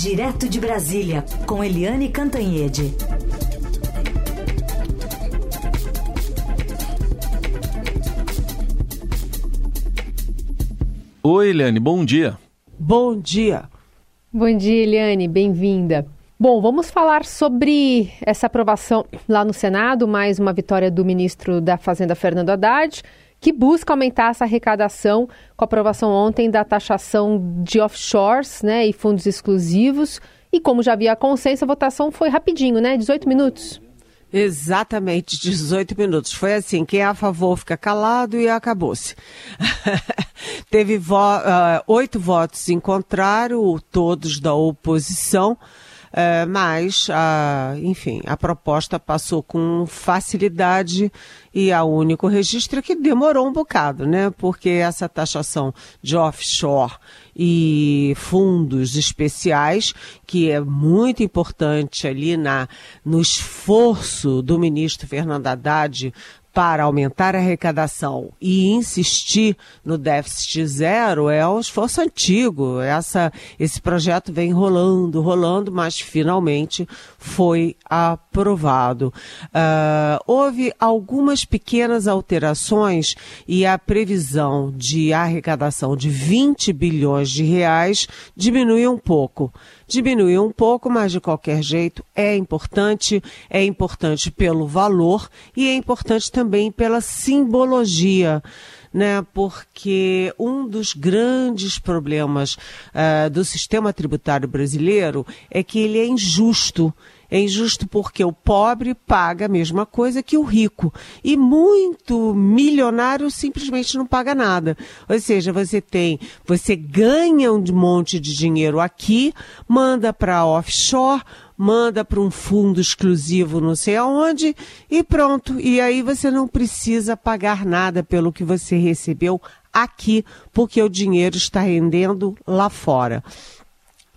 Direto de Brasília, com Eliane Cantanhede. Oi, Eliane, bom dia. Bom dia. Bom dia, Eliane, bem-vinda. Bom, vamos falar sobre essa aprovação lá no Senado, mais uma vitória do ministro da Fazenda, Fernando Haddad, que busca aumentar essa arrecadação com a aprovação ontem da taxação de offshores né, e fundos exclusivos. E como já havia consenso, a votação foi rapidinho, né? 18 minutos. Exatamente, 18 minutos. Foi assim, quem é a favor fica calado e acabou-se. Teve vo uh, oito votos em contrário, todos da oposição. É, mas, a, enfim, a proposta passou com facilidade e a único registro é que demorou um bocado, né? Porque essa taxação de offshore e fundos especiais, que é muito importante ali na, no esforço do ministro Fernando Haddad para aumentar a arrecadação e insistir no déficit zero é um esforço antigo. Essa, esse projeto vem rolando, rolando, mas finalmente foi aprovado. Uh, houve algumas pequenas alterações e a previsão de arrecadação de 20 bilhões de reais diminuiu um pouco diminuiu um pouco, mas de qualquer jeito é importante, é importante pelo valor e é importante também pela simbologia. Né, porque um dos grandes problemas uh, do sistema tributário brasileiro é que ele é injusto. É injusto porque o pobre paga a mesma coisa que o rico. E muito milionário simplesmente não paga nada. Ou seja, você tem, você ganha um monte de dinheiro aqui, manda para offshore, manda para um fundo exclusivo não sei aonde e pronto. E aí você não precisa pagar nada pelo que você recebeu aqui, porque o dinheiro está rendendo lá fora.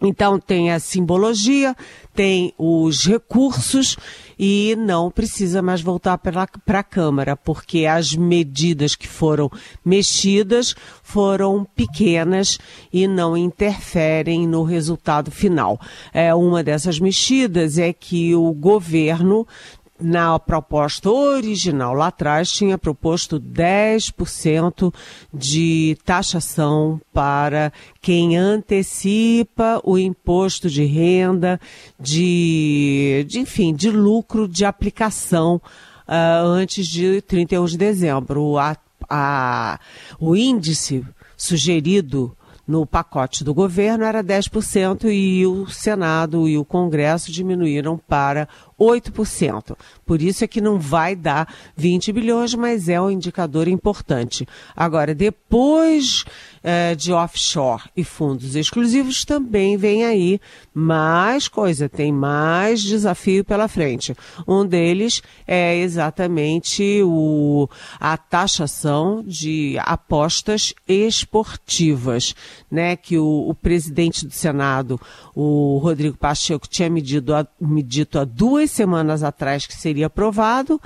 Então tem a simbologia, tem os recursos e não precisa mais voltar para a Câmara, porque as medidas que foram mexidas foram pequenas e não interferem no resultado final. É, uma dessas mexidas é que o governo na proposta original lá atrás tinha proposto 10% de taxação para quem antecipa o imposto de renda, de, de enfim, de lucro de aplicação uh, antes de 31 de dezembro. A, a, o índice sugerido no pacote do governo era 10% e o Senado e o Congresso diminuíram para 8%. Por isso é que não vai dar 20 bilhões, mas é um indicador importante. Agora, depois é, de offshore e fundos exclusivos, também vem aí mais coisa, tem mais desafio pela frente. Um deles é exatamente o, a taxação de apostas esportivas, né? Que o, o presidente do Senado, o Rodrigo Pacheco, tinha medido a, medido há duas semanas atrás que seria aprovado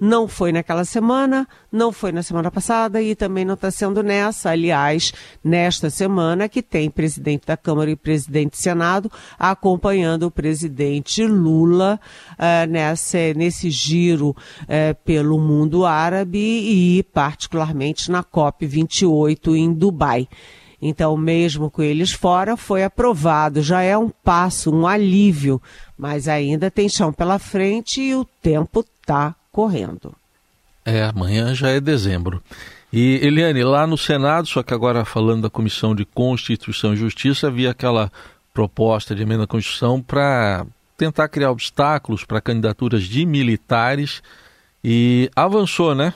não foi naquela semana, não foi na semana passada e também não está sendo nessa. Aliás, nesta semana que tem presidente da Câmara e presidente do Senado acompanhando o presidente Lula uh, nessa, nesse giro uh, pelo mundo árabe e particularmente na COP28 em Dubai. Então, mesmo com eles fora, foi aprovado. Já é um passo, um alívio, mas ainda tem chão pela frente e o tempo está correndo. É, amanhã já é dezembro. E Eliane, lá no Senado, só que agora falando da Comissão de Constituição e Justiça, havia aquela proposta de emenda à Constituição para tentar criar obstáculos para candidaturas de militares e avançou, né?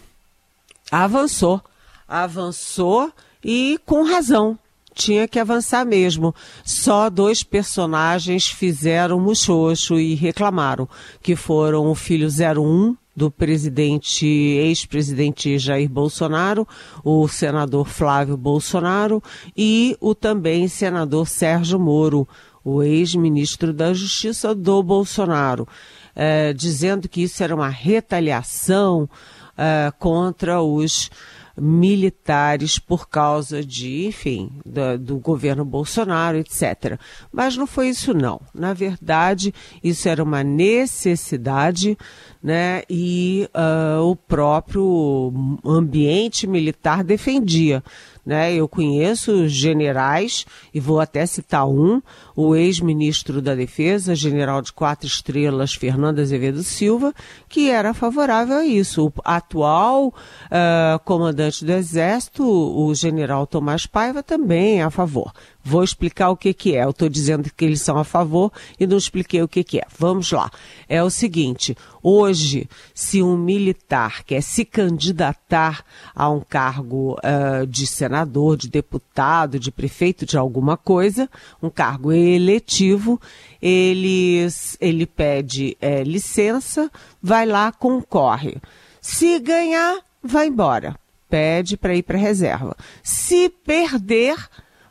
Avançou. Avançou e com razão. Tinha que avançar mesmo. Só dois personagens fizeram muxoxo e reclamaram, que foram o filho 01 do presidente, ex-presidente Jair Bolsonaro, o senador Flávio Bolsonaro e o também senador Sérgio Moro, o ex-ministro da Justiça do Bolsonaro, eh, dizendo que isso era uma retaliação eh, contra os militares por causa de, enfim, do, do, governo Bolsonaro, etc. Mas não foi isso, não. Na verdade, isso era uma necessidade, né? E uh, o próprio ambiente militar defendia. Né? Eu conheço generais, e vou até citar um, o ex-ministro da Defesa, general de quatro estrelas, Fernando Azevedo Silva, que era favorável a isso. O atual uh, comandante do Exército, o general Tomás Paiva, também é a favor. Vou explicar o que, que é. Eu estou dizendo que eles são a favor e não expliquei o que, que é. Vamos lá. É o seguinte: hoje, se um militar quer se candidatar a um cargo uh, de senador, de deputado, de prefeito de alguma coisa, um cargo eletivo, ele, ele pede é, licença, vai lá, concorre. Se ganhar, vai embora. Pede para ir para reserva. Se perder,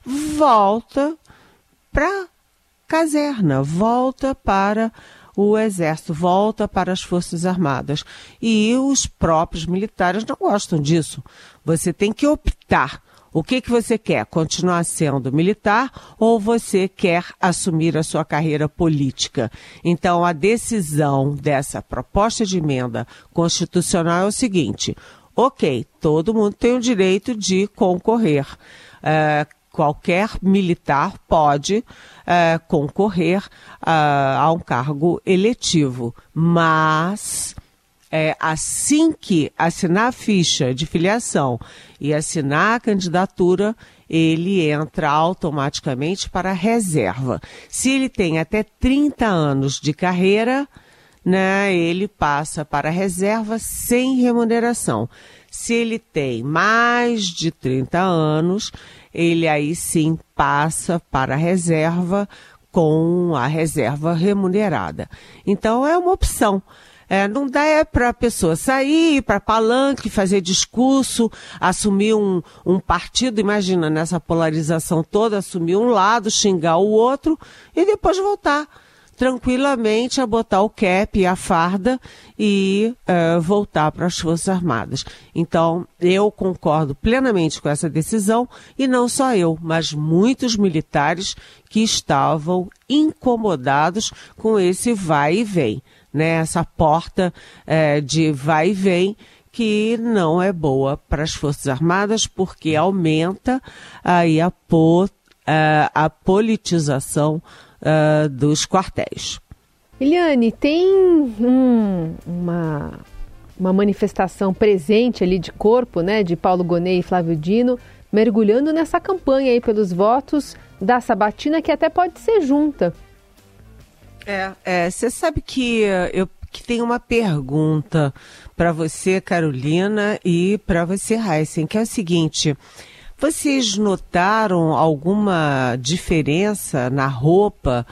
volta para caserna, volta para o exército, volta para as forças armadas. E os próprios militares não gostam disso. Você tem que optar. O que, que você quer? Continuar sendo militar ou você quer assumir a sua carreira política? Então, a decisão dessa proposta de emenda constitucional é o seguinte: ok, todo mundo tem o direito de concorrer. Uh, qualquer militar pode é, concorrer uh, a um cargo eletivo, mas é, assim que assinar a ficha de filiação e assinar a candidatura, ele entra automaticamente para a reserva. Se ele tem até 30 anos de carreira, né, ele passa para a reserva sem remuneração. Se ele tem mais de 30 anos, ele aí sim passa para a reserva com a reserva remunerada. Então é uma opção. É, não dá é para a pessoa sair para palanque, fazer discurso, assumir um, um partido, imagina nessa polarização toda, assumir um lado, xingar o outro e depois voltar tranquilamente a botar o cap e a farda e uh, voltar para as Forças Armadas. Então, eu concordo plenamente com essa decisão e não só eu, mas muitos militares que estavam incomodados com esse vai e vem, né? Essa porta uh, de vai e vem que não é boa para as Forças Armadas porque aumenta aí a, po, uh, a politização uh, dos quartéis. Eliane, tem um, uma, uma manifestação presente ali de corpo, né, de Paulo Gonet e Flávio Dino, mergulhando nessa campanha aí pelos votos da Sabatina, que até pode ser junta. É, você é, sabe que eu que tem uma pergunta para você, Carolina, e para você, Heisen, que é o seguinte: vocês notaram alguma diferença na roupa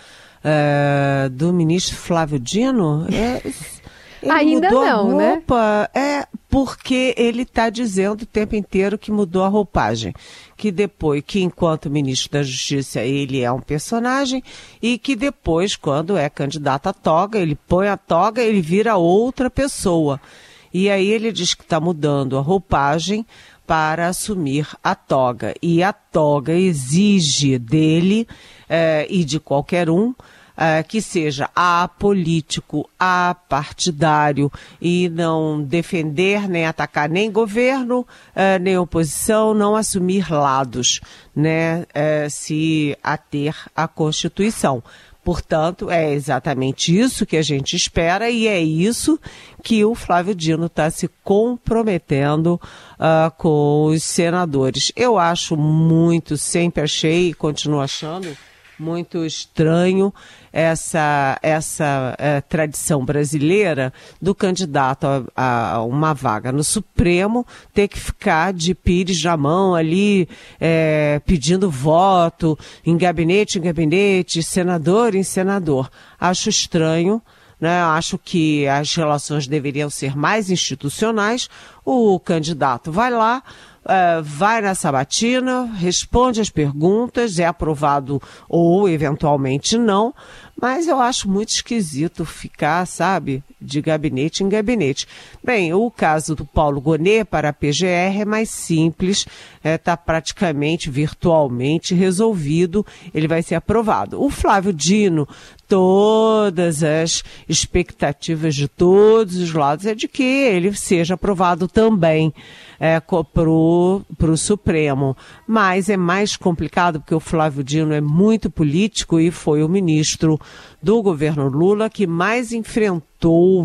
uh, do ministro Flávio Dino? É, Ainda não, né? roupa, né? É porque ele está dizendo o tempo inteiro que mudou a roupagem. Que depois, que enquanto ministro da Justiça ele é um personagem e que depois, quando é candidato à toga, ele põe a toga, ele vira outra pessoa. E aí ele diz que está mudando a roupagem para assumir a toga. E a toga exige dele eh, e de qualquer um eh, que seja apolítico, apartidário e não defender nem atacar nem governo, eh, nem oposição, não assumir lados, né, se ater à Constituição. Portanto, é exatamente isso que a gente espera e é isso que o Flávio Dino está se comprometendo uh, com os senadores. Eu acho muito, sempre achei e continuo achando muito estranho essa, essa é, tradição brasileira do candidato a, a, uma vaga no Supremo ter que ficar de pires na mão ali é, pedindo voto em gabinete em gabinete, senador em senador. Acho estranho. Né? Acho que as relações deveriam ser mais institucionais. O candidato vai lá, uh, vai na sabatina, responde as perguntas, é aprovado ou eventualmente não, mas eu acho muito esquisito ficar, sabe, de gabinete em gabinete. Bem, o caso do Paulo Gonet para a PGR é mais simples, está é, tá praticamente virtualmente resolvido, ele vai ser aprovado. O Flávio Dino, todas as expectativas de todos os lados é de que ele seja aprovado também é, para o Supremo. Mas é mais complicado porque o Flávio Dino é muito político e foi o ministro do governo Lula que mais enfrentou,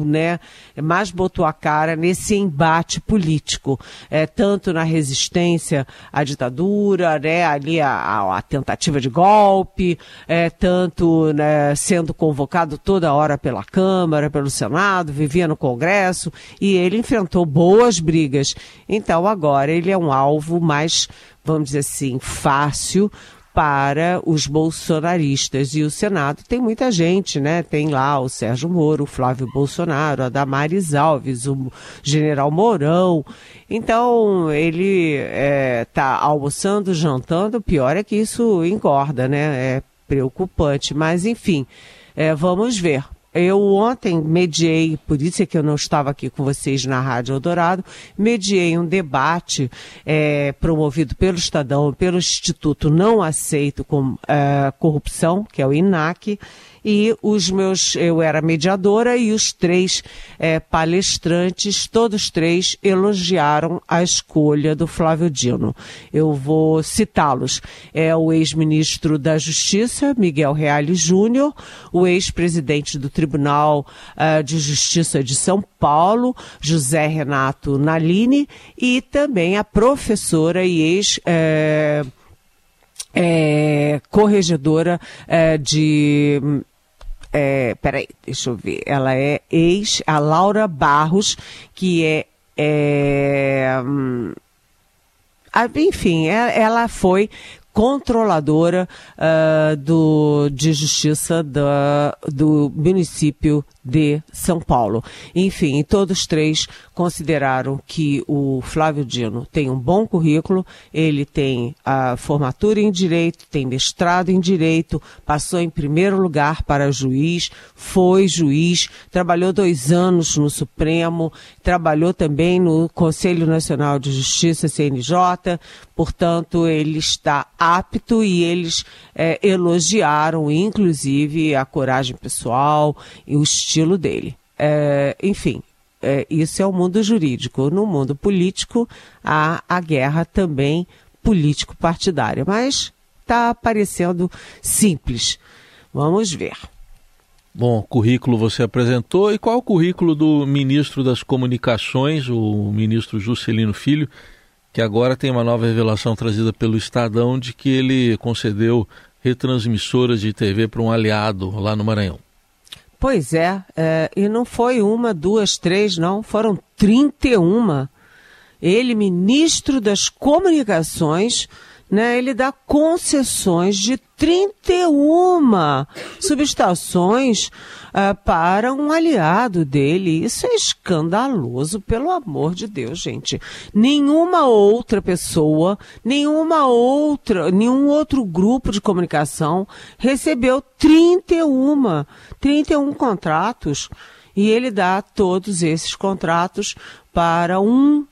né, mais botou a cara nesse embate político, é, tanto na resistência à ditadura, né, ali a, a tentativa de golpe, é, tanto né, sendo convocado toda hora pela Câmara, pelo Senado, vivia no Congresso e ele enfrentou boas brigas. Então agora ele é um alvo mais vamos dizer assim, fácil para os bolsonaristas. E o Senado tem muita gente, né? Tem lá o Sérgio Moro, o Flávio Bolsonaro, a Damares Alves, o general Mourão. Então, ele está é, tá almoçando, jantando, o pior é que isso engorda, né? É preocupante. Mas, enfim, é, vamos ver. Eu ontem mediei, por isso é que eu não estava aqui com vocês na Rádio Eldorado, mediei um debate é, promovido pelo Estadão, pelo Instituto Não Aceito com é, Corrupção, que é o INAC, e os meus, eu era mediadora e os três é, palestrantes, todos três elogiaram a escolha do Flávio Dino. Eu vou citá-los. É o ex-ministro da Justiça, Miguel Reale Júnior, o ex-presidente do Tribunal uh, de Justiça de São Paulo, José Renato Nalini, e também a professora e ex- é, é, corregedora é, de é, peraí, deixa eu ver. Ela é ex, a Laura Barros, que é. é hum, enfim, é, ela foi controladora uh, do, de justiça da, do município de São Paulo. Enfim, todos três consideraram que o Flávio Dino tem um bom currículo, ele tem a formatura em direito, tem mestrado em direito, passou em primeiro lugar para juiz, foi juiz, trabalhou dois anos no Supremo, trabalhou também no Conselho Nacional de Justiça, CNJ, portanto, ele está apto e eles é, elogiaram, inclusive, a coragem pessoal e o estilo dele. É, enfim, é, isso é o mundo jurídico. No mundo político, há a guerra também político-partidária. Mas está parecendo simples. Vamos ver. Bom, currículo você apresentou. E qual é o currículo do ministro das Comunicações, o ministro Juscelino Filho, que agora tem uma nova revelação trazida pelo Estadão de que ele concedeu retransmissoras de TV para um aliado lá no Maranhão? Pois é, é, e não foi uma, duas, três, não, foram 31. Ele, ministro das Comunicações, né, ele dá concessões de 31 subestações uh, para um aliado dele. Isso é escandaloso, pelo amor de Deus, gente. Nenhuma outra pessoa, nenhuma outra, nenhum outro grupo de comunicação recebeu 31, 31 contratos. E ele dá todos esses contratos para um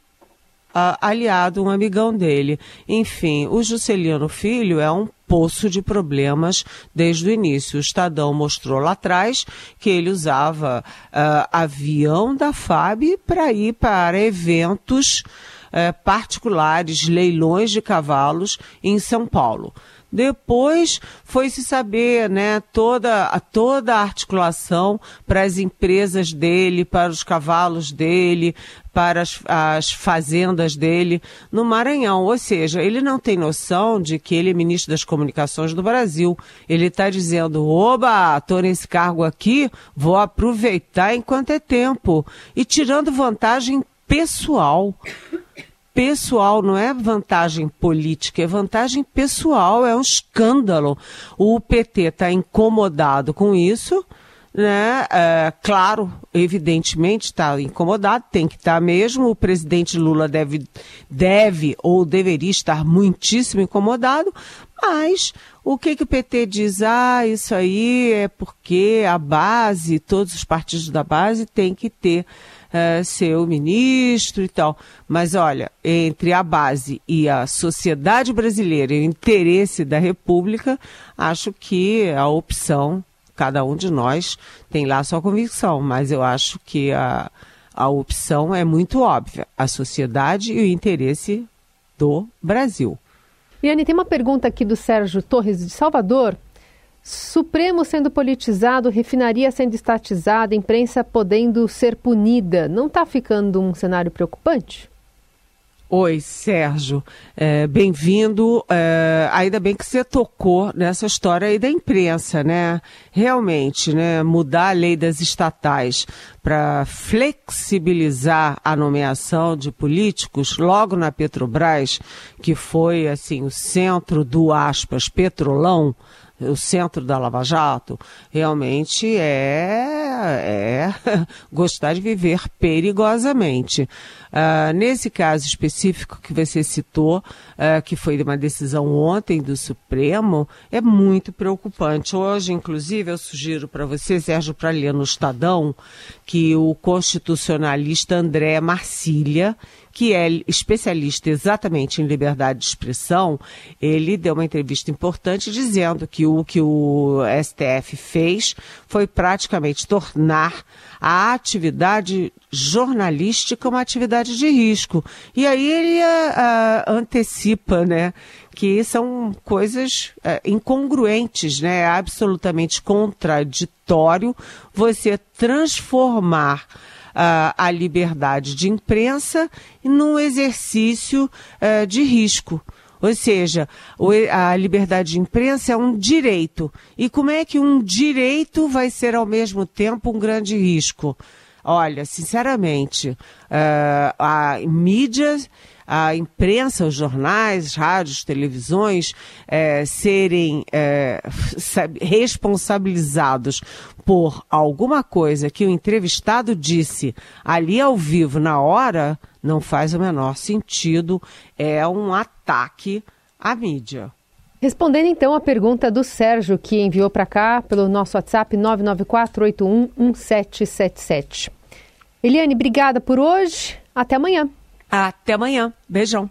uh, aliado, um amigão dele. Enfim, o Juscelino Filho é um poço de problemas desde o início. O Estadão mostrou lá atrás que ele usava uh, avião da FAB para ir para eventos uh, particulares, leilões de cavalos em São Paulo. Depois foi se saber, né, toda, toda a articulação para as empresas dele, para os cavalos dele, para as, as fazendas dele no Maranhão. Ou seja, ele não tem noção de que ele é ministro das Comunicações do Brasil. Ele está dizendo: oba, estou nesse cargo aqui, vou aproveitar enquanto é tempo. E tirando vantagem pessoal pessoal, não é vantagem política, é vantagem pessoal, é um escândalo. O PT está incomodado com isso, né? É, claro, evidentemente está incomodado, tem que estar tá mesmo. O presidente Lula deve, deve ou deveria estar muitíssimo incomodado, mas o que, que o PT diz? Ah, isso aí é porque a base, todos os partidos da base têm que ter uh, seu ministro e tal. Mas olha, entre a base e a sociedade brasileira e o interesse da República, acho que a opção, cada um de nós tem lá a sua convicção, mas eu acho que a, a opção é muito óbvia: a sociedade e o interesse do Brasil. Liane, tem uma pergunta aqui do Sérgio Torres de Salvador. Supremo sendo politizado, refinaria sendo estatizada, imprensa podendo ser punida. Não está ficando um cenário preocupante? Oi, Sérgio. É, Bem-vindo. É, ainda bem que você tocou nessa história aí da imprensa, né? Realmente, né? Mudar a lei das estatais para flexibilizar a nomeação de políticos logo na Petrobras, que foi assim o centro do aspas petrolão o centro da Lava Jato, realmente é, é gostar de viver perigosamente. Uh, nesse caso específico que você citou, uh, que foi uma decisão ontem do Supremo, é muito preocupante. Hoje, inclusive, eu sugiro para você, Sérgio, para ler no Estadão, que o constitucionalista André Marcília, que é especialista exatamente em liberdade de expressão, ele deu uma entrevista importante dizendo que o que o STF fez foi praticamente tornar a atividade jornalística uma atividade de risco. E aí ele uh, antecipa, né, que são coisas uh, incongruentes, né, absolutamente contraditório você transformar uh, a liberdade de imprensa num exercício uh, de risco. Ou seja, a liberdade de imprensa é um direito. E como é que um direito vai ser ao mesmo tempo um grande risco? Olha, sinceramente, uh, a mídia a imprensa, os jornais, rádios, televisões é, serem é, responsabilizados por alguma coisa que o entrevistado disse ali ao vivo na hora, não faz o menor sentido. É um ataque à mídia. Respondendo então a pergunta do Sérgio, que enviou para cá pelo nosso WhatsApp 994811777. Eliane, obrigada por hoje. Até amanhã. Até amanhã. Beijão.